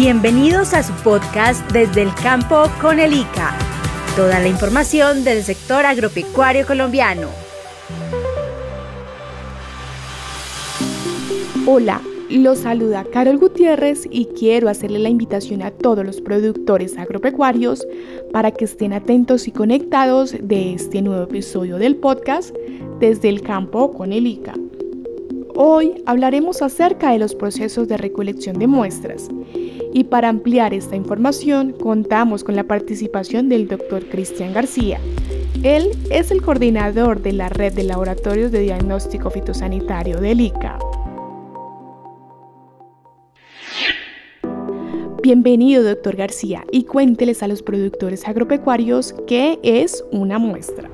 Bienvenidos a su podcast desde el campo con el ICA. Toda la información del sector agropecuario colombiano. Hola, los saluda Carol Gutiérrez y quiero hacerle la invitación a todos los productores agropecuarios para que estén atentos y conectados de este nuevo episodio del podcast desde el campo con el ICA. Hoy hablaremos acerca de los procesos de recolección de muestras y para ampliar esta información contamos con la participación del doctor Cristian García. Él es el coordinador de la red de laboratorios de diagnóstico fitosanitario del ICA. Bienvenido, doctor García, y cuénteles a los productores agropecuarios qué es una muestra.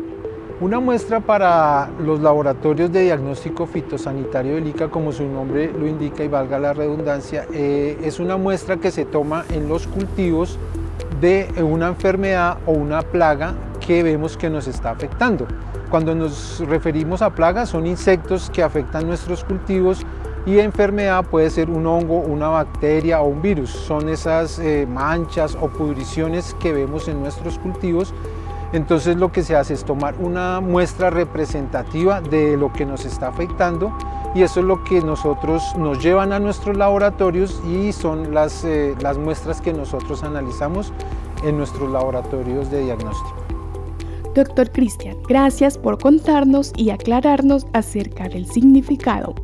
Una muestra para los laboratorios de diagnóstico fitosanitario del ICA, como su nombre lo indica y valga la redundancia, eh, es una muestra que se toma en los cultivos de una enfermedad o una plaga que vemos que nos está afectando. Cuando nos referimos a plagas son insectos que afectan nuestros cultivos y enfermedad puede ser un hongo, una bacteria o un virus. Son esas eh, manchas o pudriciones que vemos en nuestros cultivos. Entonces lo que se hace es tomar una muestra representativa de lo que nos está afectando y eso es lo que nosotros nos llevan a nuestros laboratorios y son las, eh, las muestras que nosotros analizamos en nuestros laboratorios de diagnóstico. Doctor Cristian, gracias por contarnos y aclararnos acerca del significado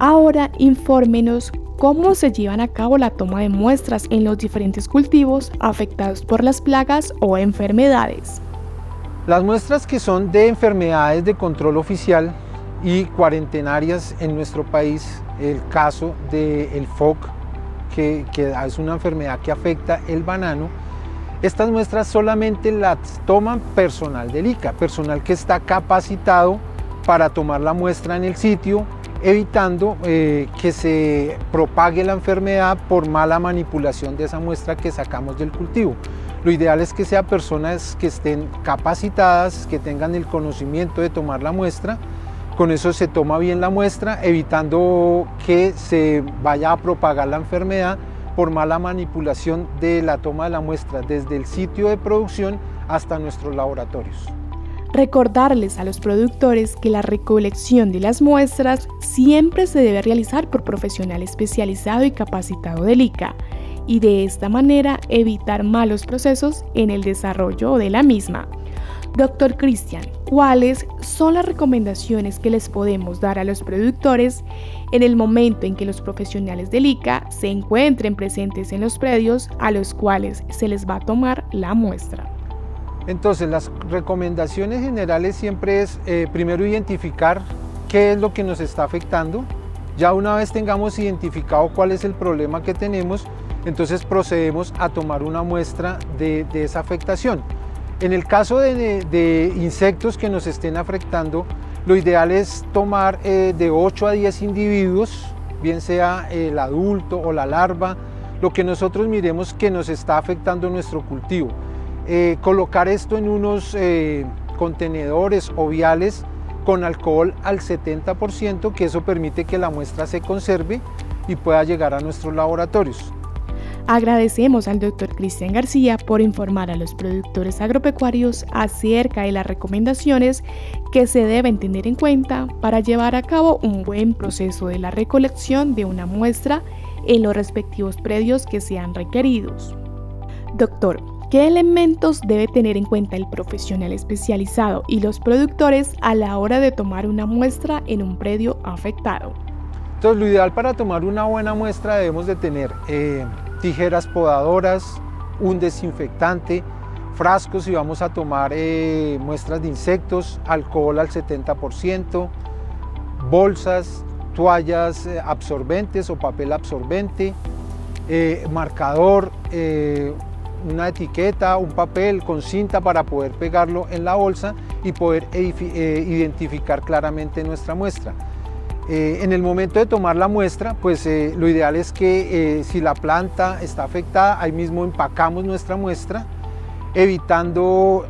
Ahora infórmenos cómo se llevan a cabo la toma de muestras en los diferentes cultivos afectados por las plagas o enfermedades. Las muestras que son de enfermedades de control oficial y cuarentenarias en nuestro país, el caso del FOC, que, que, es una enfermedad que afecta el banano, estas muestras solamente las toman personal del ICA, personal que está capacitado para tomar la muestra en el sitio, evitando eh, que se propague la enfermedad por mala manipulación de esa muestra que sacamos del cultivo. Lo ideal es que sean personas que estén capacitadas, que tengan el conocimiento de tomar la muestra. Con eso se toma bien la muestra, evitando que se vaya a propagar la enfermedad por mala manipulación de la toma de la muestra desde el sitio de producción hasta nuestros laboratorios. Recordarles a los productores que la recolección de las muestras siempre se debe realizar por profesional especializado y capacitado del ICA y de esta manera evitar malos procesos en el desarrollo de la misma. Doctor Cristian, ¿cuáles son las recomendaciones que les podemos dar a los productores en el momento en que los profesionales del ICA se encuentren presentes en los predios a los cuales se les va a tomar la muestra? Entonces las recomendaciones generales siempre es eh, primero identificar qué es lo que nos está afectando. Ya una vez tengamos identificado cuál es el problema que tenemos, entonces procedemos a tomar una muestra de, esa afectación. En el caso de, insectos que nos estén afectando, lo ideal es tomar eh, de 8 a 10 individuos, bien sea el adulto o la larva, lo que nosotros miremos que nos está afectando nuestro cultivo. Eh, colocar esto en unos eh, contenedores o viales con alcohol al 70%, que eso permite que la muestra se conserve y pueda llegar a nuestros laboratorios. Agradecemos al doctor Cristian García por informar a los productores agropecuarios acerca de las recomendaciones que se deben tener en cuenta para llevar a cabo un buen proceso de la recolección de una muestra en los respectivos predios que sean requeridos. Doctor, ¿Qué elementos debe tener en cuenta el profesional especializado y los productores a la hora de tomar una muestra en un predio afectado? Entonces, lo ideal para tomar una buena muestra debemos de tener eh, tijeras podadoras, un desinfectante, frascos si vamos a tomar eh, muestras de insectos, alcohol al 70%, bolsas, toallas eh, absorbentes o papel absorbente, marcador, una etiqueta, un papel con cinta para poder pegarlo en la bolsa y poder eh, identificar claramente nuestra muestra. Eh, en el momento de tomar la muestra, pues eh, lo ideal es que si la planta está afectada, ahí mismo empacamos nuestra muestra, evitando,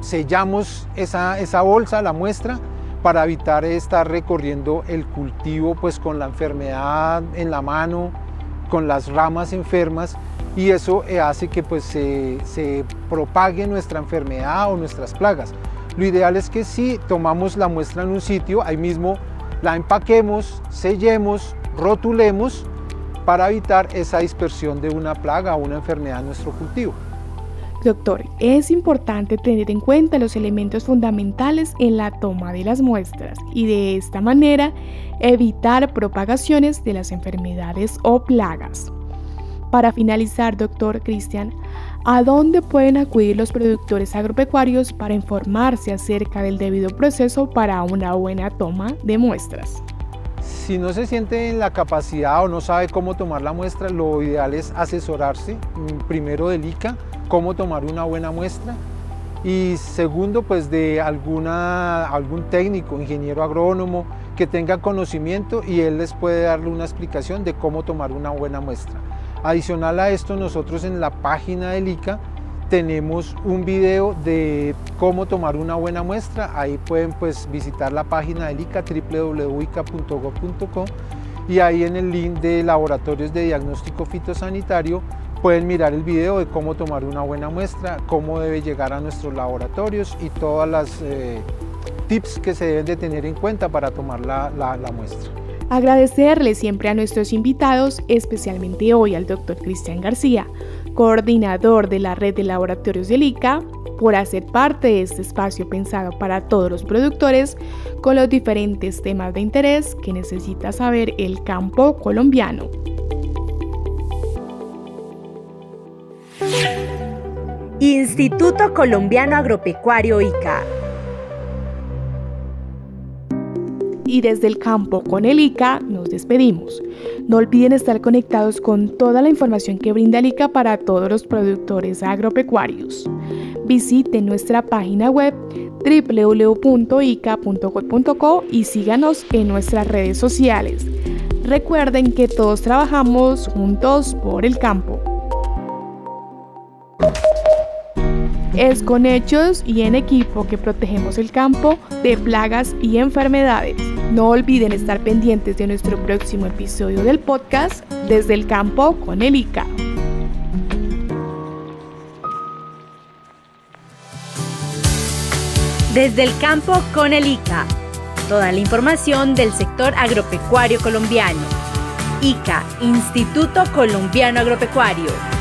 sellamos esa, esa bolsa, la muestra, para evitar estar recorriendo el cultivo pues con la enfermedad en la mano, con las ramas enfermas y eso eh, hace que pues se, se propague nuestra enfermedad o nuestras plagas. Lo ideal es que si tomamos la muestra en un sitio, ahí mismo la empaquemos, sellemos, rotulemos para evitar esa dispersión de una plaga o una enfermedad en nuestro cultivo. Doctor, es importante tener en cuenta los elementos fundamentales en la toma de las muestras y de esta manera evitar propagaciones de las enfermedades o plagas. Para finalizar, doctor Cristian, ¿a dónde pueden acudir los productores agropecuarios para informarse acerca del debido proceso para una buena toma de muestras? Si no se siente en la capacidad o no sabe cómo tomar la muestra, lo ideal es asesorarse mm, primero del ICA cómo tomar una buena muestra y segundo pues de algún técnico, ingeniero agrónomo que tenga conocimiento y él les puede darle una explicación de cómo tomar una buena muestra. Adicional a esto nosotros en la página del ICA tenemos un video de cómo tomar una buena muestra, ahí pueden pues visitar la página del ICA www.ica.gov.co y ahí en el link de laboratorios de diagnóstico fitosanitario Pueden mirar el video de cómo tomar una buena muestra, cómo debe llegar a nuestros laboratorios y todas las eh, tips que se deben de tener en cuenta para tomar la, la muestra. Agradecerle siempre a nuestros invitados, especialmente hoy al doctor Cristian García, coordinador de la red de laboratorios del ICA, por hacer parte de este espacio pensado para todos los productores con los diferentes temas de interés que necesita saber el campo colombiano. Instituto Colombiano Agropecuario ICA. Y desde el campo con el ICA nos despedimos. No olviden estar conectados con toda la información que brinda el ICA para todos los productores agropecuarios. Visiten nuestra página web www.ica.co y síganos en nuestras redes sociales. Recuerden que todos trabajamos juntos por el campo. Es con hechos y en equipo que protegemos el campo de plagas y enfermedades. No olviden estar pendientes de nuestro próximo episodio del podcast Desde el campo con el ICA. Desde el campo con el ICA. Toda la información del sector agropecuario colombiano. ICA, Instituto Colombiano Agropecuario